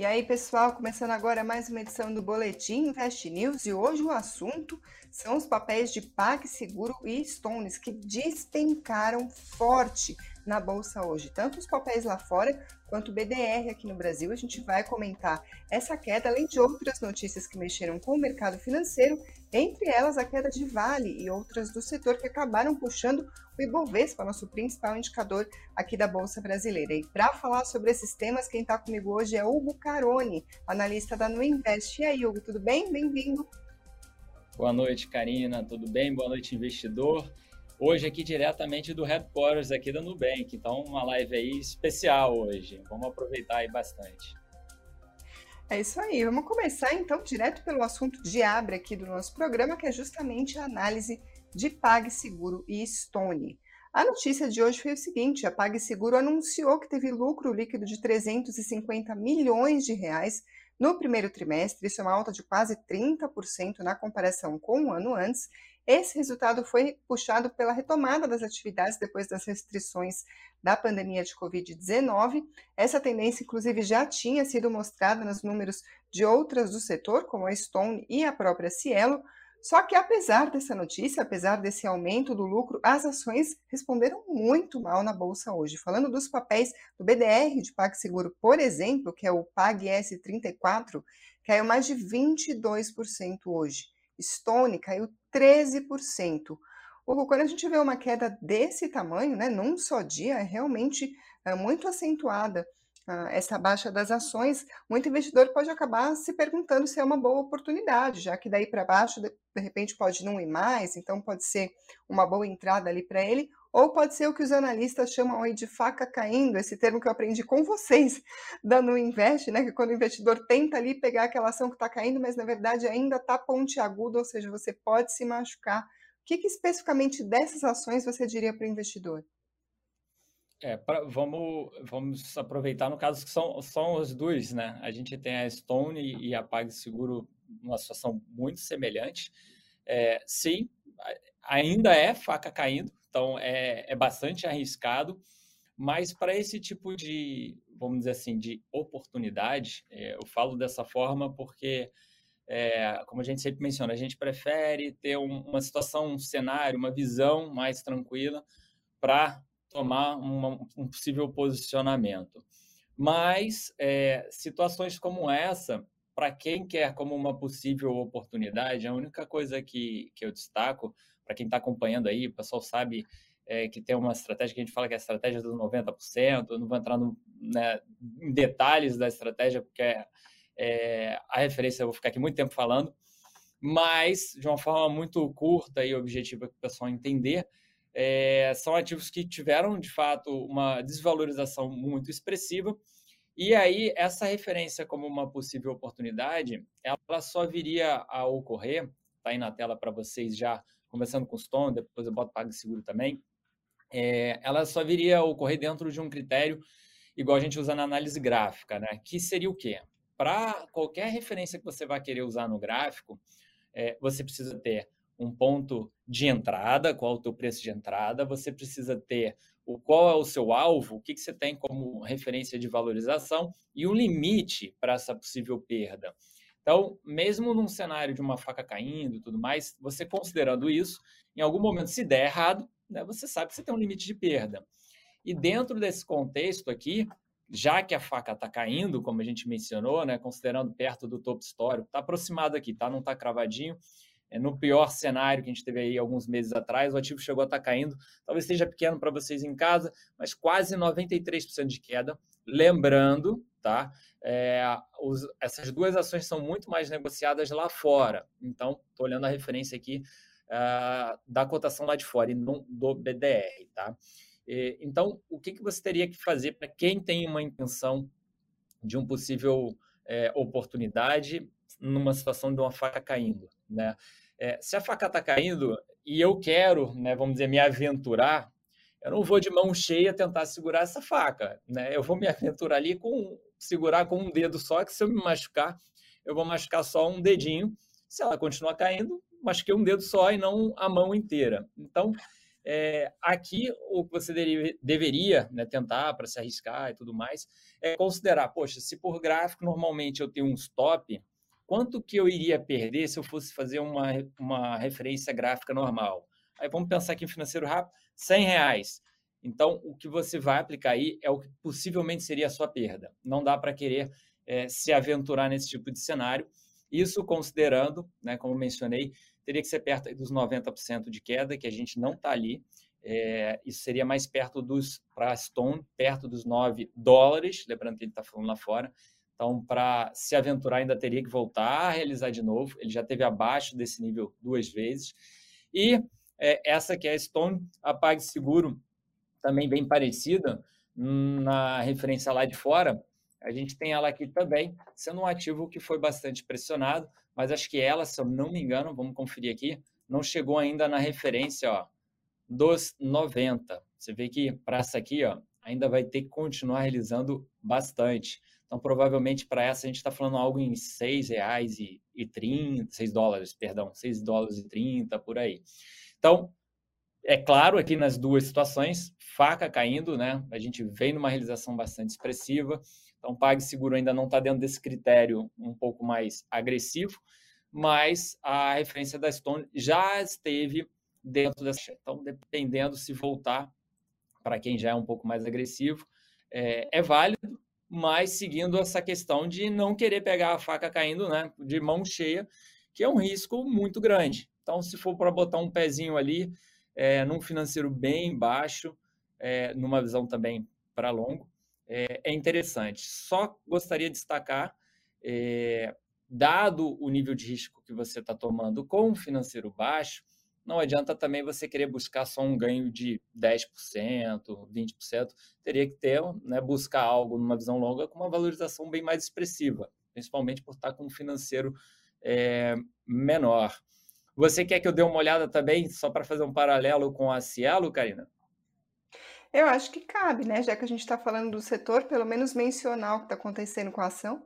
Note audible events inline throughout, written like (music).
E aí, pessoal, começando agora mais uma edição do Boletim Invest News e hoje o assunto são os papéis de PagSeguro e Stones que despencaram forte na bolsa hoje, tanto os papéis lá fora quanto o BDR aqui no Brasil. A gente vai comentar essa queda, além de outras notícias que mexeram com o mercado financeiro, entre elas a queda de Vale e outras do setor que acabaram puxando o Ibovespa, nosso principal indicador aqui da Bolsa Brasileira. E para falar sobre esses temas, quem está comigo hoje é Hugo Carone, analista da Nuinvest. E aí, Hugo, tudo bem? Bem-vindo. Boa noite, Karina. Tudo bem? Boa noite, investidor. Hoje aqui diretamente do Headquarters aqui da Nubank. Então, uma live aí especial hoje. Vamos aproveitar aí bastante. É isso aí. Vamos começar então direto pelo assunto de abre aqui do nosso programa, que é justamente a análise de PagSeguro e Stone. A notícia de hoje foi o seguinte: a PagSeguro anunciou que teve lucro líquido de 350 milhões de reais no primeiro trimestre, isso é uma alta de quase 30% na comparação com o ano antes. Esse resultado foi puxado pela retomada das atividades depois das restrições da pandemia de Covid-19. Essa tendência, inclusive, já tinha sido mostrada nos números de outras do setor, como a Stone e a própria Cielo. Só que, apesar dessa notícia, apesar desse aumento do lucro, as ações responderam muito mal na bolsa hoje. Falando dos papéis do BDR de PagSeguro, por exemplo, que é o PagS34, caiu mais de 22% hoje. Stone caiu 13%. Hugo, quando a gente vê uma queda desse tamanho, né, num só dia, é realmente é, muito acentuada essa baixa das ações, muito investidor pode acabar se perguntando se é uma boa oportunidade, já que daí para baixo, de, de repente, pode não ir mais, então pode ser uma boa entrada ali para ele, ou pode ser o que os analistas chamam aí de faca caindo, esse termo que eu aprendi com vocês (laughs) da No Invest, né? Que quando o investidor tenta ali pegar aquela ação que está caindo, mas na verdade ainda está pontiagudo, ou seja, você pode se machucar. O que, que especificamente dessas ações você diria para o investidor? É, pra, vamos, vamos aproveitar no caso que são, são os dois, né? A gente tem a Stone e a PagSeguro numa situação muito semelhante. É, sim, ainda é faca caindo, então é, é bastante arriscado, mas para esse tipo de, vamos dizer assim, de oportunidade, é, eu falo dessa forma porque, é, como a gente sempre menciona, a gente prefere ter um, uma situação, um cenário, uma visão mais tranquila para tomar uma, um possível posicionamento. Mas é, situações como essa, para quem quer como uma possível oportunidade, a única coisa que, que eu destaco, para quem está acompanhando aí, o pessoal sabe é, que tem uma estratégia que a gente fala que é a estratégia dos 90%, eu não vou entrar no, né, em detalhes da estratégia, porque é, a referência eu vou ficar aqui muito tempo falando, mas de uma forma muito curta e objetiva para o pessoal entender, é, são ativos que tiveram, de fato, uma desvalorização muito expressiva. E aí, essa referência como uma possível oportunidade, ela só viria a ocorrer, está aí na tela para vocês já, conversando com o Stone, depois eu boto PagSeguro também, é, ela só viria a ocorrer dentro de um critério igual a gente usa na análise gráfica, né? Que seria o quê? Para qualquer referência que você vai querer usar no gráfico, é, você precisa ter um ponto de entrada, qual é o teu preço de entrada, você precisa ter o qual é o seu alvo, o que, que você tem como referência de valorização e um limite para essa possível perda. Então, mesmo num cenário de uma faca caindo e tudo mais, você considerando isso, em algum momento, se der errado, né, você sabe que você tem um limite de perda. E dentro desse contexto aqui, já que a faca está caindo, como a gente mencionou, né, considerando perto do topo histórico, está aproximado aqui, tá? não está cravadinho, no pior cenário que a gente teve aí alguns meses atrás, o ativo chegou a estar tá caindo. Talvez seja pequeno para vocês em casa, mas quase 93% de queda. Lembrando, tá? É, os, essas duas ações são muito mais negociadas lá fora. Então, estou olhando a referência aqui uh, da cotação lá de fora e não do BDR, tá? E, então, o que, que você teria que fazer para quem tem uma intenção de um possível é, oportunidade numa situação de uma faca caindo, né? É, se a faca está caindo e eu quero, né, vamos dizer, me aventurar, eu não vou de mão cheia tentar segurar essa faca, né? Eu vou me (laughs) aventurar ali com segurar com um dedo só, que se eu me machucar, eu vou machucar só um dedinho. Se ela continuar caindo, machuquei um dedo só e não a mão inteira. Então, É, aqui, o que você deve, deveria né, tentar para se arriscar e tudo mais, é considerar, poxa, se por gráfico normalmente eu tenho um stop, quanto que eu iria perder se eu fosse fazer uma, uma referência gráfica normal? Aí vamos pensar aqui em financeiro rápido, 100 reais. Então, o que você vai aplicar aí é o que possivelmente seria a sua perda. Não dá para querer é, se aventurar nesse tipo de cenário. Isso considerando, né, como mencionei, teria que ser perto dos 90% de queda, que a gente não está ali. É, isso seria mais perto dos, para Stone, perto dos 9 dólares, lembrando que ele está falando lá fora. Então, para se aventurar, ainda teria que voltar a realizar de novo. Ele já teve abaixo desse nível duas vezes. E é, essa que é a Stone, a PagSeguro, também bem parecida, na referência lá de fora, a gente tem ela aqui também, sendo um ativo que foi bastante pressionado, mas acho que ela, se eu não me engano, vamos conferir aqui, não chegou ainda na referência ó, dos 90. Você vê que para essa aqui ó, ainda vai ter que continuar realizando bastante. Então, provavelmente para essa a gente está falando algo em R$ 6,30, 6 dólares, perdão, 6 dólares e 30 por aí. Então, é claro, aqui nas duas situações, faca caindo, né? A gente vem numa realização bastante expressiva. Então, PagSeguro ainda não está dentro desse critério um pouco mais agressivo, mas a referência da Stone já esteve dentro dessa. Então, dependendo se voltar para quem já é um pouco mais agressivo, é, é, válido, mas seguindo essa questão de não querer pegar a faca caindo né, de mão cheia, que é um risco muito grande. Então, se for para botar um pezinho ali, é, num financeiro bem baixo, é, numa visão também para longo, é, é, interessante. Só gostaria de destacar, é, dado o nível de risco que você está tomando com o financeiro baixo, não adianta também você querer buscar só um ganho de 10%, 20%. Teria que ter, né, buscar algo numa visão longa com uma valorização bem mais expressiva, principalmente por estar com um financeiro é, menor. Você quer que eu dê uma olhada também, só para fazer um paralelo com a Cielo, Karina? Eu acho que cabe, né? Já que a gente está falando do setor, pelo menos mencionar o que está acontecendo com a ação.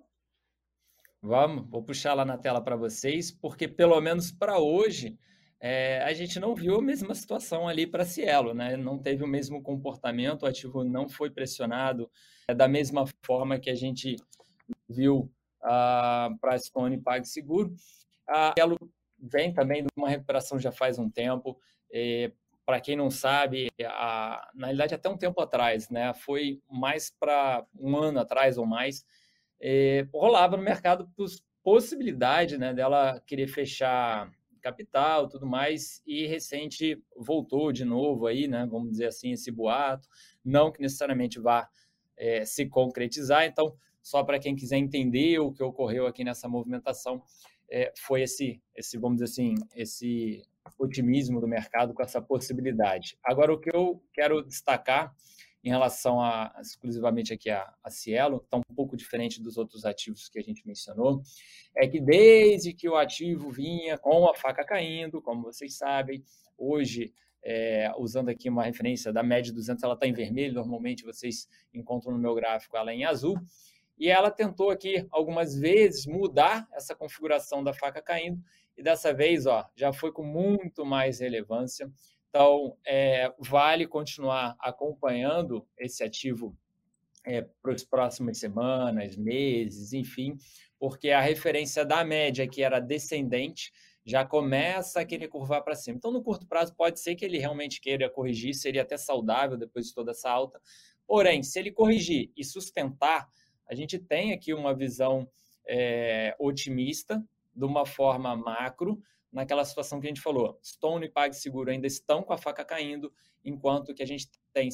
Vamos, vou puxar lá na tela para vocês, porque pelo menos para hoje é, a gente não viu a mesma situação ali para Cielo, né? Não teve o mesmo comportamento, o ativo não foi pressionado é, da mesma forma que a gente viu ah, para Stone PagSeguro. A Cielo vem também de uma recuperação já faz um tempo. Para quem não sabe, a, na realidade até um tempo atrás, né, foi mais para um ano atrás ou mais, rolava no mercado possibilidade né, dela querer fechar capital tudo mais, e recente voltou de novo aí, né, vamos dizer assim, esse boato, não que necessariamente vá é, se concretizar, então, só para quem quiser entender o que ocorreu aqui nessa movimentação, é, foi esse, esse, vamos dizer assim, esse otimismo do mercado com essa possibilidade. Agora, o que eu quero destacar em relação a exclusivamente aqui a, a Cielo, está um pouco diferente dos outros ativos que a gente mencionou, é que desde que o ativo vinha com a faca caindo, como vocês sabem, hoje, é, usando aqui uma referência da média 200, ela está em vermelho, normalmente vocês encontram no meu gráfico ela em azul, e ela tentou aqui algumas vezes mudar essa configuração da faca caindo, e dessa vez ó, já foi com muito mais relevância. Então, é, vale continuar acompanhando esse ativo é, para as próximas semanas, meses, enfim, porque a referência da média, que era descendente, já começa a querer curvar para cima. Então, no curto prazo, pode ser que ele realmente queira corrigir, seria até saudável depois de toda essa alta. Porém, se ele corrigir e sustentar, a gente tem aqui uma visão é, otimista, de uma forma macro, naquela situação que a gente falou. Stone e PagSeguro ainda estão com a faca caindo, enquanto que a gente tem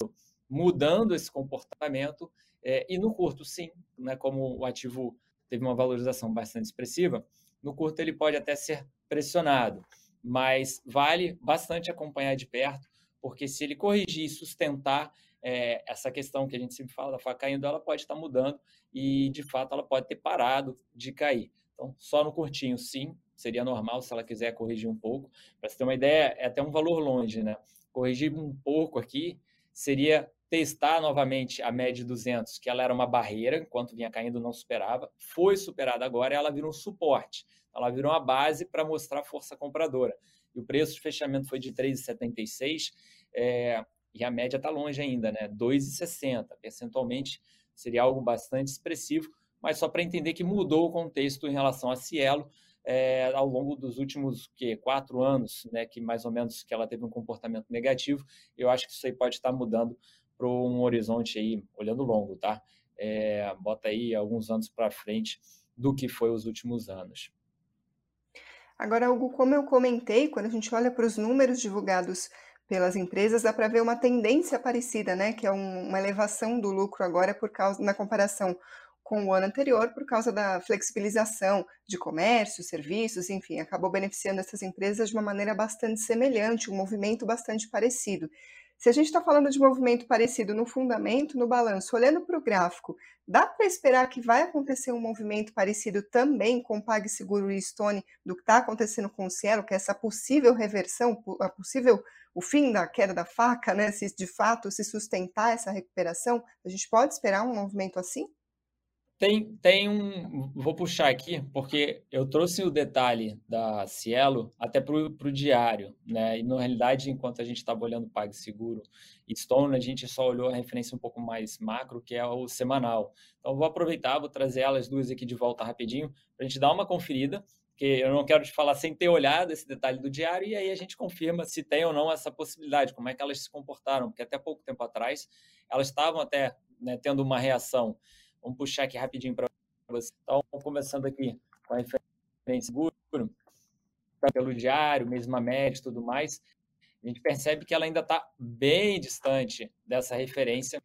mudando esse comportamento. É, e no curto, sim, né, como o ativo teve uma valorização bastante expressiva, no curto ele pode até ser pressionado, mas vale bastante acompanhar de perto, porque se ele corrigir e sustentar, é, essa questão que a gente sempre fala da faca caindo, ela pode estar mudando e, de fato, ela pode ter parado de cair. Então, só no curtinho, sim, seria normal se ela quiser corrigir um pouco. Para você ter uma ideia, é até um valor longe, né? Corrigir um pouco aqui seria testar novamente a média de 200, que ela era uma barreira, enquanto vinha caindo não superava, foi superada agora e ela virou um suporte. Ela virou uma base para mostrar força compradora. E o preço de fechamento foi de 3,76 é, e a média está longe ainda, né? 2,60. Percentualmente seria algo bastante expressivo, mas só para entender que mudou o contexto em relação a Cielo é, ao longo dos últimos que, quatro anos, né? Que mais ou menos que ela teve um comportamento negativo. Eu acho que isso aí pode estar mudando para um horizonte aí, olhando longo, tá? É, bota aí alguns anos para frente do que foi os últimos anos. Agora, como eu comentei, quando a gente olha para os números divulgados pelas empresas, dá para ver uma tendência parecida, né? Que é um, uma elevação do lucro agora por causa, na comparação com o ano anterior, por causa da flexibilização de comércio, serviços, enfim, acabou beneficiando essas empresas de uma maneira bastante semelhante, um movimento bastante parecido. Se a gente está falando de movimento parecido no fundamento, no balanço, olhando para o gráfico, dá para esperar que vai acontecer um movimento parecido também com o PagSeguro e Stone do que está acontecendo com o Cielo, que é essa possível reversão, a possível o fim da queda da faca, né? Se de fato se sustentar essa recuperação, a gente pode esperar um movimento assim? Tem, tem um. Vou puxar aqui, porque eu trouxe o detalhe da Cielo até para o diário, né? E na realidade, enquanto a gente estava olhando PagSeguro e Stone, a gente só olhou a referência um pouco mais macro, que é o semanal. Então, vou aproveitar, vou trazer elas duas aqui de volta rapidinho, para a gente dar uma conferida, porque eu não quero te falar sem ter olhado esse detalhe do diário, e aí a gente confirma se tem ou não essa possibilidade, como é que elas se comportaram, porque até pouco tempo atrás elas estavam até né, tendo uma reação Vamos puxar aqui rapidinho para você. Então, começando aqui com a referência seguro, pelo diário, mesma média e tudo mais, a gente percebe que ela ainda está bem distante dessa referência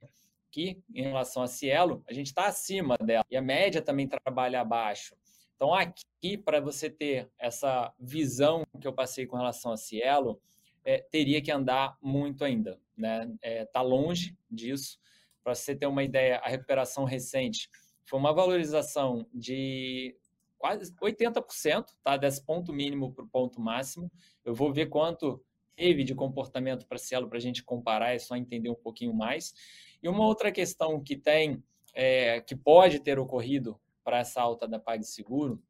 que, em relação a Cielo, a gente está acima dela. E a média também trabalha abaixo. Então, aqui, para você ter essa visão que eu passei com relação a Cielo, é, teria que andar muito ainda. Está né? é, tá longe disso. Para você ter uma ideia, a recuperação recente foi uma valorização de quase 80%, tá? Desse ponto mínimo para o ponto máximo. Eu vou ver quanto teve de comportamento para Cielo para a gente comparar, é só entender um pouquinho mais. E uma outra questão que tem, é, que pode ter ocorrido para essa alta da PagSeguro,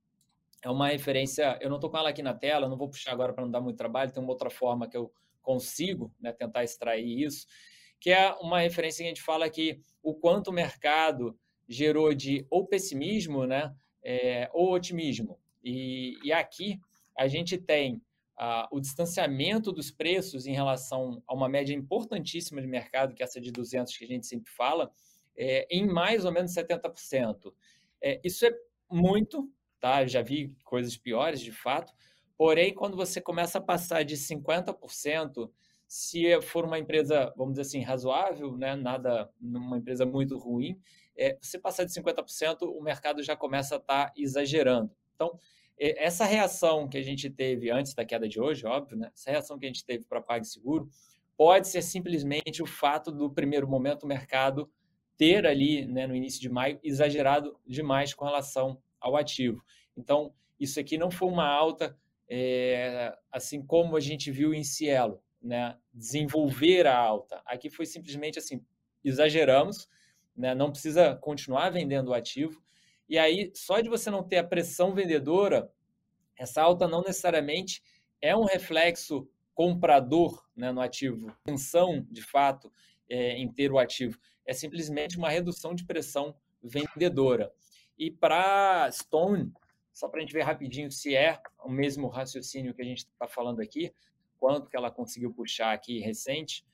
é uma referência, eu não estou com ela aqui na tela, não vou puxar agora para não dar muito trabalho, tem uma outra forma que eu consigo né, tentar extrair isso, que é uma referência que a gente fala que o quanto o mercado gerou de ou pessimismo, né, é, ou otimismo. E, e, aqui a gente tem ah, o distanciamento dos preços em relação a uma média importantíssima de mercado, que é essa de 200 que a gente sempre fala, é, em mais ou menos 70%. É, isso é muito, tá? Eu já vi coisas piores, de fato. Porém, quando você começa a passar de 50%, se for uma empresa, vamos dizer assim, razoável, né, nada, uma empresa muito ruim, é, você passar de 50%, o mercado já começa a estar tá exagerando. Então, essa reação que a gente teve antes da queda de hoje, óbvio, né, essa reação que a gente teve para PagSeguro, pode ser simplesmente o fato do primeiro momento o mercado ter ali, né, no início de maio, exagerado demais com relação ao ativo. Então, isso aqui não foi uma alta, é, assim como a gente viu em Cielo né, desenvolver a alta. Aqui foi simplesmente assim, exageramos, né, não precisa continuar vendendo o ativo. E aí, só de você não ter a pressão vendedora, essa alta não necessariamente é um reflexo comprador né, no ativo, tensão de fato é, em ter o ativo, é simplesmente uma redução de pressão vendedora. E para Stone, só para a gente ver rapidinho se é o mesmo raciocínio que a gente está falando aqui, quanto que ela conseguiu puxar aqui recente.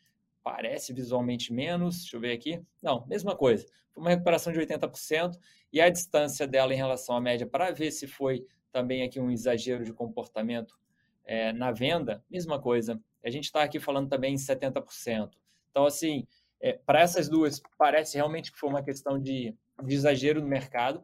Parece visualmente menos, deixa eu ver aqui. Não, mesma coisa. Foi uma recuperação de 80% e a distância dela em relação à média, para ver se foi também aqui um exagero de comportamento é, na venda, mesma coisa. A gente está aqui falando também em 70%. Então, assim, é, para essas duas, parece realmente que foi uma questão de, de exagero no mercado.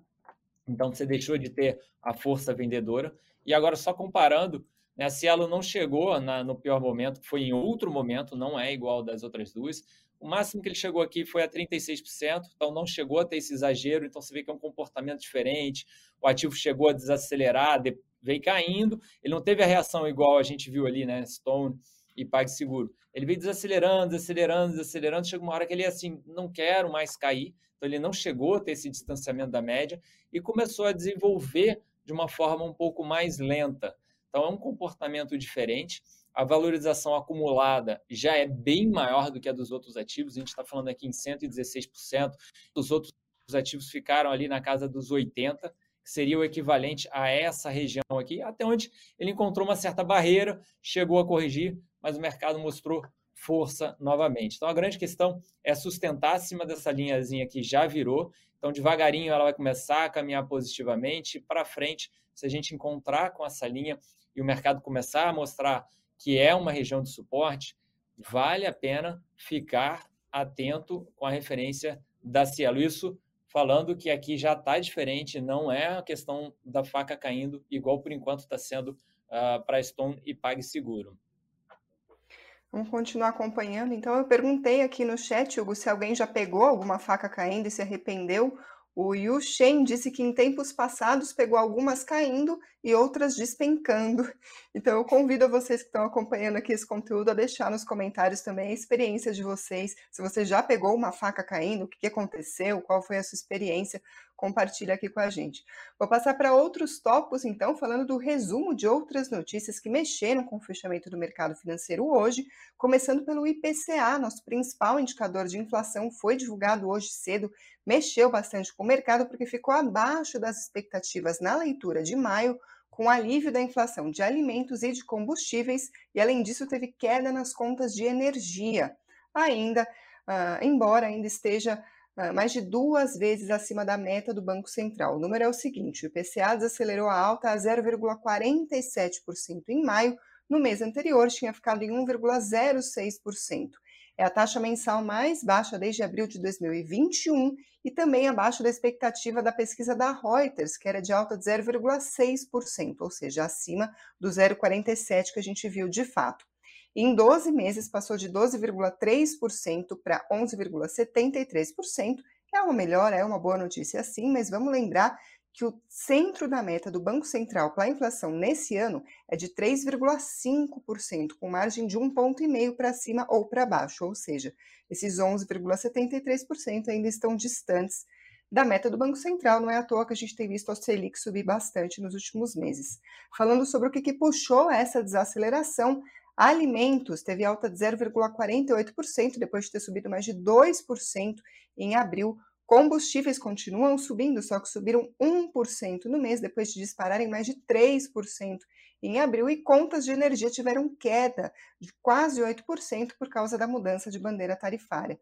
Então, você deixou de ter a força vendedora. E agora, só comparando, né? Cielo não chegou na, no pior momento, foi em outro momento, não é igual das outras duas. O máximo que ele chegou aqui foi a 36%, então não chegou a ter esse exagero, então você vê que é um comportamento diferente. O ativo chegou a desacelerar, veio caindo, ele não teve a reação igual a gente viu ali, né? Stone e PagSeguro. Ele veio desacelerando, desacelerando, desacelerando, chegou uma hora que ele assim, não quero mais cair, então ele não chegou a ter esse distanciamento da média e começou a desenvolver de uma forma um pouco mais lenta. Então, é um comportamento diferente. a valorização acumulada já é bem maior do que a dos outros ativos, a gente está falando aqui em 116%, os outros ativos ficaram ali na casa dos 80%, que seria o equivalente a essa região aqui, até onde ele encontrou uma certa barreira, chegou a corrigir, mas o mercado mostrou força novamente. Então a grande questão é sustentar acima dessa linhazinha que já virou. Então devagarinho ela vai começar a caminhar positivamente para frente. Se a gente encontrar com essa linha e o mercado começar a mostrar que é uma região de suporte, vale a pena ficar atento com a referência da Cielo. Isso falando que aqui já está diferente, não é a questão da faca caindo, igual por enquanto está sendo uh, para Stone e PagSeguro. Vamos continuar acompanhando. Então, eu perguntei aqui no chat, Hugo, se alguém já pegou alguma faca caindo e se arrependeu o Yu Shen disse que em tempos passados pegou algumas caindo e outras despencando. (laughs) Então eu convido a vocês que estão acompanhando aqui esse conteúdo a deixar nos comentários também a experiência de vocês. Se você já pegou uma faca caindo, o que aconteceu, qual foi a sua experiência, compartilha aqui com a gente. Vou passar para outros tópicos, então, falando do resumo de outras notícias que mexeram com o fechamento do mercado financeiro hoje, começando pelo IPCA, nosso principal indicador de inflação, foi divulgado hoje cedo, mexeu bastante com o mercado porque ficou abaixo das expectativas na leitura de maio, com alívio da inflação de alimentos e de combustíveis, e além disso teve queda nas contas de energia. Ainda, uh, embora ainda esteja uh, mais de duas vezes acima da meta do Banco Central. O número é o seguinte: o IPCA desacelerou a alta a 0,47% em maio, no mês anterior tinha ficado em 1,06%. É a taxa mensal mais baixa desde abril de 2021 e também abaixo da expectativa da pesquisa da Reuters, que era de alta de 0,6%, ou seja, acima do 0,47% que a gente viu de fato. Em 12 meses, passou de 12,3% para 11,73%. É uma melhora, é uma boa notícia sim, mas vamos lembrar que o centro da meta do Banco Central para a inflação nesse ano é de 3,5%, com margem de um ponto e meio para cima ou para baixo, ou seja, esses 11,73% ainda estão distantes da meta do Banco Central. Não é à toa que a gente tem visto a Selic subir bastante nos últimos meses. Falando sobre o que, que puxou essa desaceleração, alimentos teve alta de 0,48% depois de ter subido mais de 2% em abril Combustíveis continuam subindo, só que subiram 1% no mês, depois de dispararem mais de 3% em abril, e contas de energia tiveram queda de quase 8% por causa da mudança de bandeira tarifária.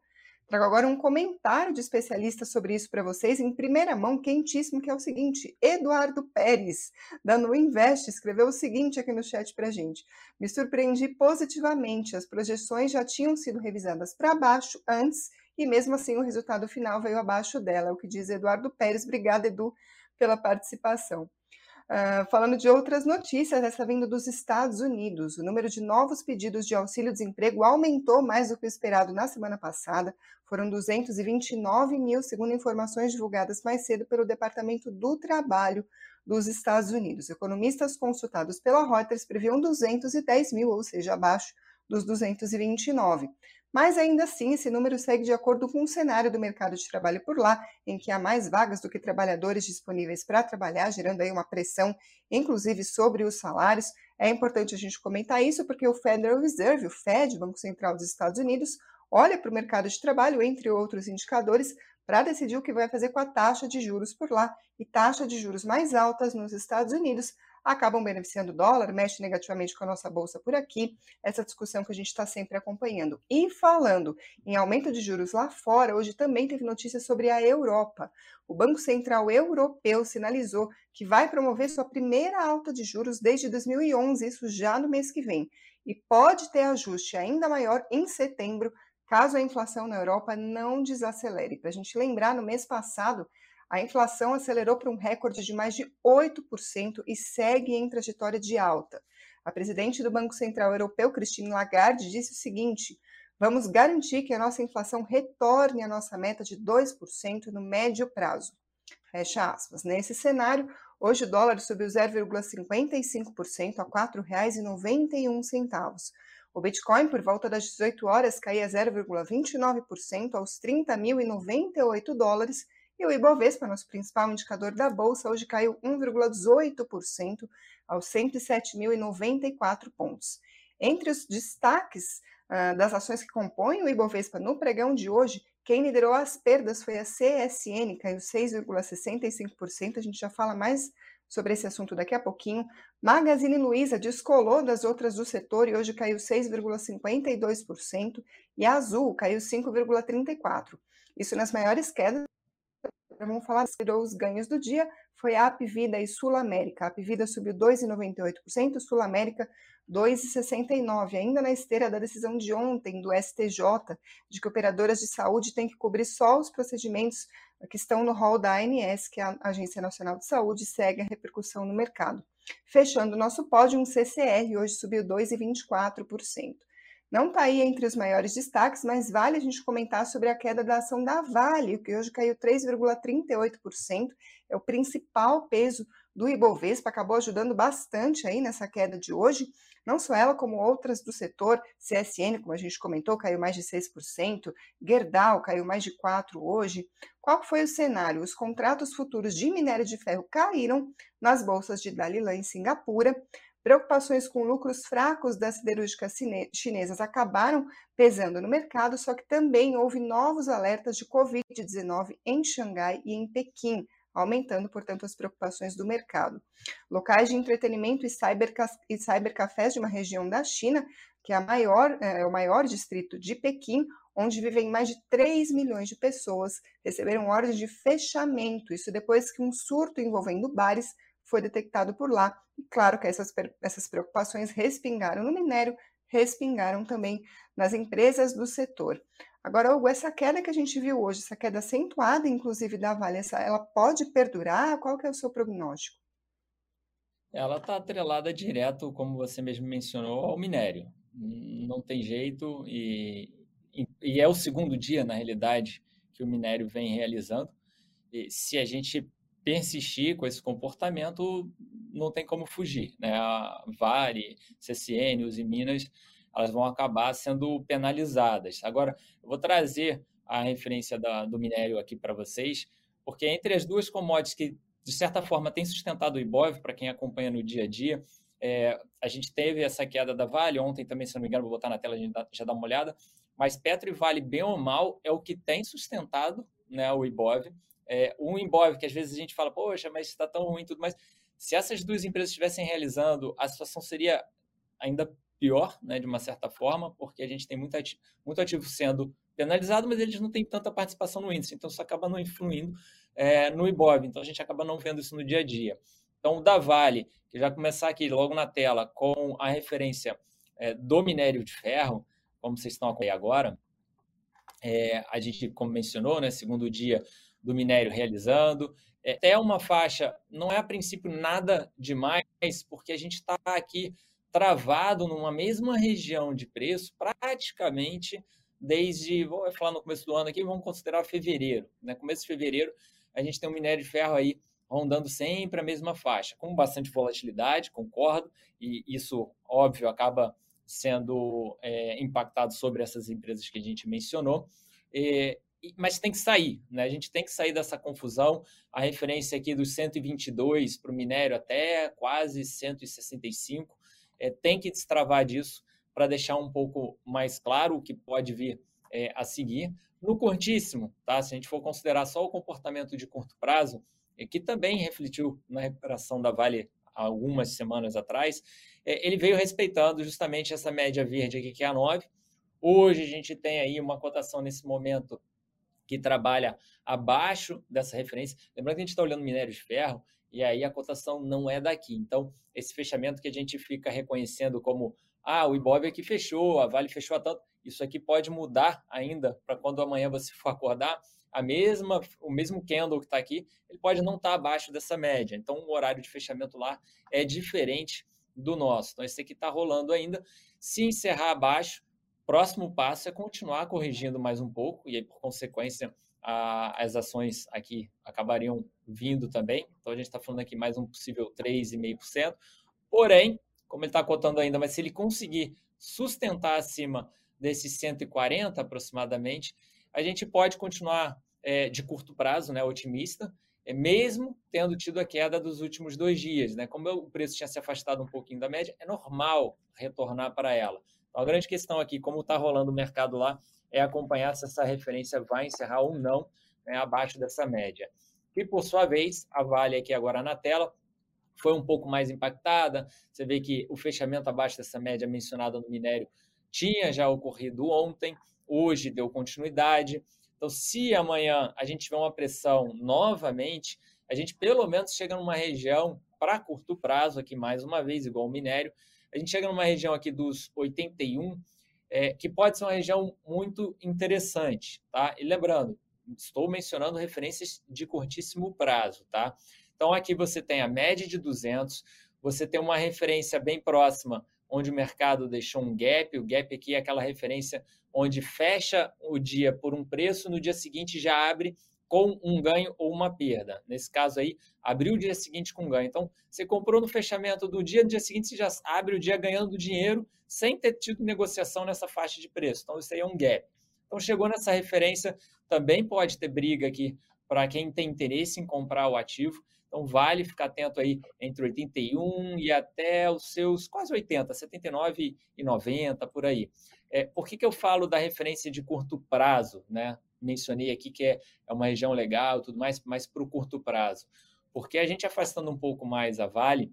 Trago agora um comentário de especialista sobre isso para vocês, em primeira mão, quentíssimo, que é o seguinte: Eduardo Pérez, da No Invest, escreveu o seguinte aqui no chat para gente. Me surpreendi positivamente, as projeções já tinham sido revisadas para baixo antes e mesmo assim o resultado final veio abaixo dela, o que diz Eduardo Pérez. Obrigada, Edu, pela participação. Uh, falando de outras notícias, essa vindo dos Estados Unidos. O número de novos pedidos de auxílio-desemprego aumentou mais do que o esperado na semana passada. Foram 229 mil, segundo informações divulgadas mais cedo pelo Departamento do Trabalho dos Estados Unidos. Economistas consultados pela Reuters previam 210 mil, ou seja, abaixo dos 229 mas ainda assim esse número segue de acordo com o cenário do mercado de trabalho por lá, em que há mais vagas do que trabalhadores disponíveis para trabalhar, gerando aí uma pressão, inclusive sobre os salários. É importante a gente comentar isso porque o Federal Reserve, o Fed, Banco Central dos Estados Unidos, olha para o mercado de trabalho, entre outros indicadores, para decidir o que vai fazer com a taxa de juros por lá. E taxa de juros mais altas nos Estados Unidos acabam beneficiando o dólar, mexe negativamente com a nossa bolsa por aqui, essa discussão que a gente está sempre acompanhando. E falando em aumento de juros lá fora, hoje também teve notícias sobre a Europa. O Banco Central Europeu sinalizou que vai promover sua primeira alta de juros desde 2011, isso já no mês que vem, e pode ter ajuste ainda maior em setembro, caso a inflação na Europa não desacelere. Para a gente lembrar, no mês passado, a inflação acelerou para um recorde de mais de 8% e segue em trajetória de alta. A presidente do Banco Central Europeu, Christine Lagarde, disse o seguinte: vamos garantir que a nossa inflação retorne à nossa meta de 2% no médio prazo. Fecha aspas. Nesse cenário, hoje o dólar subiu 0,55% a R$ 4,91. O Bitcoin, por volta das 18 horas, caía 0,29% aos 30.098 dólares e o Ibovespa, nosso principal indicador da bolsa, hoje caiu 1,18% aos 107.094 pontos. Entre os destaques uh, das ações que compõem o Ibovespa no pregão de hoje, quem liderou as perdas foi a CSN, caiu 6,65%. A gente já fala mais sobre esse assunto daqui a pouquinho. Magazine Luiza descolou das outras do setor e hoje caiu 6,52%. E a Azul caiu 5,34%. Isso nas maiores quedas. Vamos falar os ganhos do dia. Foi a Apvida e Sul América. A Apvida subiu 2,98%, Sul América 2,69, ainda na esteira da decisão de ontem do STJ, de que operadoras de saúde têm que cobrir só os procedimentos que estão no rol da ANS, que é a Agência Nacional de Saúde, segue a repercussão no mercado. Fechando o nosso pódio, um CCR hoje subiu 2,24%. Não está aí entre os maiores destaques, mas vale a gente comentar sobre a queda da ação da Vale, que hoje caiu 3,38%, é o principal peso do Ibovespa, acabou ajudando bastante aí nessa queda de hoje. Não só ela, como outras do setor, CSN, como a gente comentou, caiu mais de 6%, Gerdau caiu mais de 4% hoje. Qual foi o cenário? Os contratos futuros de minério de ferro caíram nas bolsas de Dalilan em Singapura. Preocupações com lucros fracos das siderúrgicas chinesas acabaram pesando no mercado, só que também houve novos alertas de Covid-19 em Xangai e em Pequim, aumentando, portanto, as preocupações do mercado. Locais de entretenimento e, cyberca cybercafés de uma região da China, que é, maior, é, é o maior distrito de Pequim, onde vivem mais de 3 milhões de pessoas, receberam ordem de fechamento, isso depois que um surto envolvendo bares foi detectado por lá. E claro que essas, essas preocupações respingaram no minério, respingaram também nas empresas do setor. Agora, Hugo, essa queda que a gente viu hoje, essa queda acentuada, inclusive, da Vale, essa, ela pode perdurar? Qual que é o seu prognóstico? Ela está atrelada direto, como você mesmo mencionou, ao minério. Não tem jeito e, e é o segundo dia, na realidade, que o minério vem realizando. E se a gente persistir com esse comportamento, não tem como fugir. Né? A Vale, CCN, os Minas elas vão acabar sendo penalizadas. Agora, eu vou trazer a referência da, do minério aqui para vocês, porque entre as duas commodities que, de certa forma, têm sustentado o IBOV, para quem acompanha no dia a dia, é, a gente teve essa queda da Vale, ontem também, se não me engano, vou botar na tela, a gente já dá uma olhada, mas Petro e Vale, bem ou mal, é o que tem sustentado né, o IBOV. É, um que às vezes a gente fala, poxa, mas está tão ruim tudo, mas se essas duas empresas estivessem realizando, a situação seria ainda pior, né, de uma certa forma, porque a gente tem muito ativo, muito ativo sendo penalizado, mas eles não têm tanta participação no índice, então isso acaba não influindo é, no IBOV, então a gente acaba não vendo isso no dia a dia. Então, o da Vale, que já começar aqui logo na tela com a referência é, do minério de ferro, como vocês estão acompanhando agora, é, a gente, como mencionou, né, segundo dia do minério realizando, é, até uma faixa, não é a princípio nada demais, porque a gente está aqui travado numa mesma região de preço praticamente desde, vou falar no começo do ano aqui, vamos considerar fevereiro. Né? Começo de fevereiro, a gente tem um minério de ferro aí rondando sempre a mesma faixa, com bastante volatilidade, concordo, e isso, óbvio, acaba sendo é, impactado sobre essas empresas que a gente mencionou. É, mas tem que sair, né? A gente tem que sair dessa confusão. A referência aqui dos 122 para o minério até quase 165 é, tem que destravar disso para deixar um pouco mais claro o que pode vir é, a seguir. No curtíssimo, tá? se a gente for considerar só o comportamento de curto prazo, é, que também refletiu na recuperação da Vale algumas semanas atrás, é, ele veio respeitando justamente essa média verde aqui, que é a 9. Hoje a gente tem aí uma cotação nesse momento que trabalha abaixo dessa referência. Lembrando que a gente está olhando minério de ferro, e aí a cotação não é daqui. Então, esse fechamento que a gente fica reconhecendo como ah, o Ibov aqui fechou, a Vale fechou a tanto, isso aqui pode mudar ainda para quando amanhã você for acordar, a mesma, o mesmo candle que está aqui, ele pode não estar tá abaixo dessa média. Então, o horário de fechamento lá é diferente do nosso. Então, esse aqui está rolando ainda. Se encerrar abaixo, próximo passo é continuar corrigindo mais um pouco, e aí, por consequência, a, as ações aqui acabariam vindo também. Então a gente está falando aqui mais um possível 3,5%. Porém, como ele está cotando ainda, mas se ele conseguir sustentar acima desses 140 aproximadamente, a gente pode continuar é, de curto prazo, né, otimista, é mesmo tendo tido a queda dos últimos dois dias. Né? Como o preço tinha se afastado um pouquinho da média, é normal retornar para ela. Então, a grande questão aqui, como está rolando o mercado lá, é acompanhar se essa referência vai encerrar ou não né, abaixo dessa média. E, por sua vez, a Vale aqui agora na tela foi um pouco mais impactada. Você vê que o fechamento abaixo dessa média mencionada no minério tinha já ocorrido ontem, hoje deu continuidade. Então, se amanhã a gente tiver uma pressão novamente, a gente pelo menos chega numa região para curto prazo, aqui mais uma vez, igual o minério, a gente chega numa região aqui dos 81, é, que pode ser uma região muito interessante, tá? E lembrando, estou mencionando referências de curtíssimo prazo, tá? Então, aqui você tem a média de 200, você tem uma referência bem próxima, onde o mercado deixou um gap, o gap aqui é aquela referência onde fecha o dia por um preço, no dia seguinte já abre com um ganho ou uma perda. Nesse caso aí, abriu o dia seguinte com ganho. Então, você comprou no fechamento do dia, no dia seguinte você já abre o dia ganhando dinheiro sem ter tido negociação nessa faixa de preço. Então, isso aí é um gap. Então, chegou nessa referência, também pode ter briga aqui para quem tem interesse em comprar o ativo. Então, vale ficar atento aí entre 81 e até os seus quase 80, 79 e 90, por aí. É, por que, que eu falo da referência de curto prazo? Né? Mencionei aqui que é, é uma região legal tudo mais, mas para o curto prazo. Porque a gente afastando um pouco mais a Vale,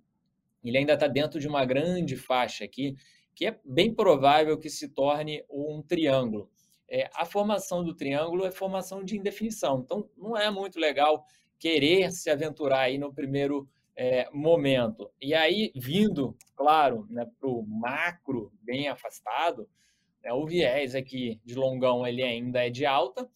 ele ainda está dentro de uma grande faixa aqui, que é bem provável que se torne um triângulo. É, a formação do triângulo é formação de indefinição, então não é muito legal querer se aventurar aí no primeiro é, momento. E aí, vindo, claro, né, para o macro bem afastado, né? O viés aqui de longão ele ainda é de alta,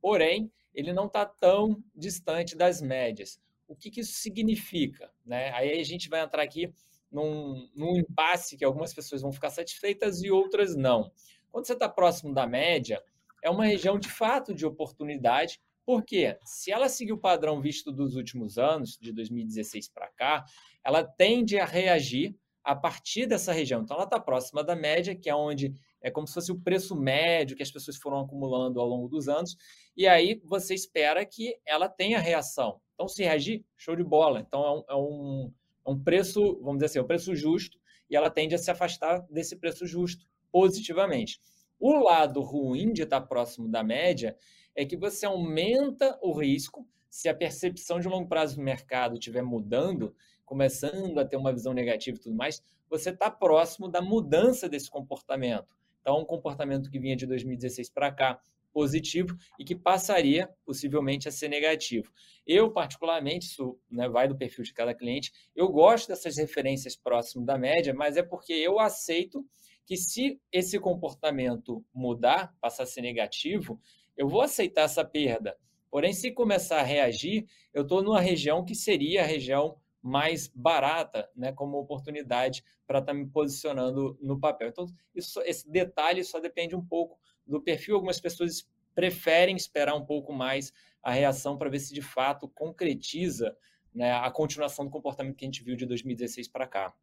porém ele não está tão distante das médias. O que, que isso significa? Né? Aí a gente vai entrar aqui num, num impasse que algumas pessoas vão ficar satisfeitas e outras não. Quando você está próximo da média, é uma região de fato de oportunidade, porque se ela seguir o padrão visto dos últimos anos, de 2016 para cá, ela tende a reagir a partir dessa região. Então, ela está próxima da média, que é onde é como se fosse o preço médio que as pessoas foram acumulando ao longo dos anos, e aí você espera que ela tenha reação. Então, se reagir, show de bola. Então, é um, é um, é um preço, vamos dizer assim, é um preço justo, e ela tende a se afastar desse preço justo positivamente. O lado ruim de estar próximo da média é que você aumenta o risco se a percepção de longo prazo do mercado estiver mudando, começando a ter uma visão negativa e tudo mais, você está próximo da mudança desse comportamento. Então, um comportamento que vinha de 2016 para cá positivo e que passaria possivelmente a ser negativo. Eu, particularmente, isso né, vai do perfil de cada cliente, eu gosto dessas referências próximo da média, mas é porque eu aceito que se esse comportamento mudar, passar a ser negativo, eu vou aceitar essa perda. Porém, se começar a reagir, eu estou numa região que seria a região mais barata, né, como oportunidade para estar tá me posicionando no papel. Então, isso, esse detalhe só depende um pouco do perfil. Algumas pessoas preferem esperar um pouco mais a reação para ver se de fato concretiza né, a continuação do comportamento que a gente viu de 2016 para cá.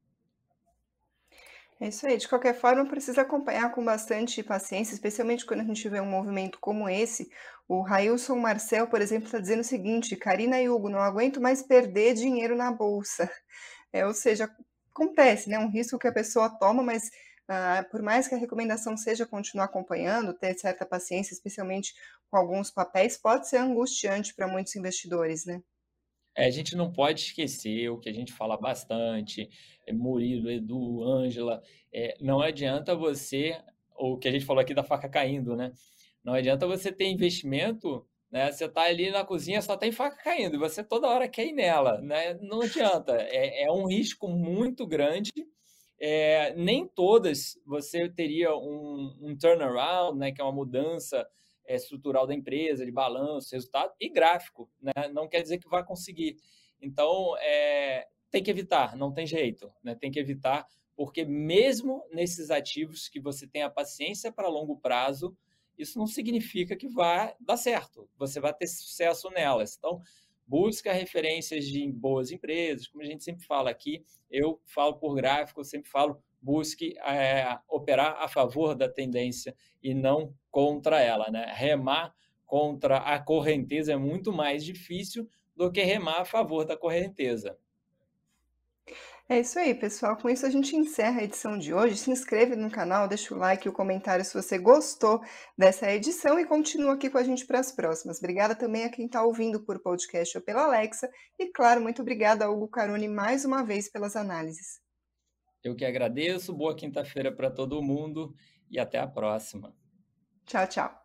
É isso aí. De qualquer forma, precisa acompanhar com bastante paciência, especialmente quando a gente vê um movimento como esse. O Railson Marcel, por exemplo, está dizendo o seguinte: Karina e Hugo, não aguento mais perder dinheiro na bolsa. (laughs) É, ou seja, acontece, né? Um risco que a pessoa toma, mas ah, por mais que a recomendação seja continuar acompanhando, ter certa paciência, especialmente com alguns papéis, pode ser angustiante para muitos investidores, né? É, a gente não pode esquecer o que a gente fala bastante, é, Murilo, Edu, Ângela, é, não adianta você, o que a gente falou aqui da faca caindo, né? Não adianta você ter investimento, né? Você está ali na cozinha, só tem faca caindo, e você toda hora quer ir nela, né? Não adianta, é, é um risco muito grande, é, nem todas você teria um, um turnaround, né? Que é uma mudança é, estrutural da empresa, de balanço, resultado e gráfico, né? Não quer dizer que vai conseguir. Então, é, tem que evitar, não tem jeito, né? Tem que evitar, porque mesmo nesses ativos que você tem a paciência para longo prazo, isso não significa que vai dar certo, você vai ter sucesso nelas. Então, busca referências de boas empresas, como a gente sempre fala aqui, eu falo por gráfico, eu sempre falo busque é, operar a favor da tendência e não contra ela. Né? Remar contra a correnteza é muito mais difícil do que remar a favor da correnteza. É isso aí, pessoal. Com isso a gente encerra a edição de hoje. Se inscreve no canal, deixa o like e o comentário se você gostou dessa edição e continua aqui com a gente para as próximas. Obrigada também a quem está ouvindo por podcast ou pela Alexa. E, claro, muito obrigada a Hugo Caroni mais uma vez pelas análises. Eu que agradeço. Boa quinta-feira para todo mundo e até a próxima. Tchau, tchau.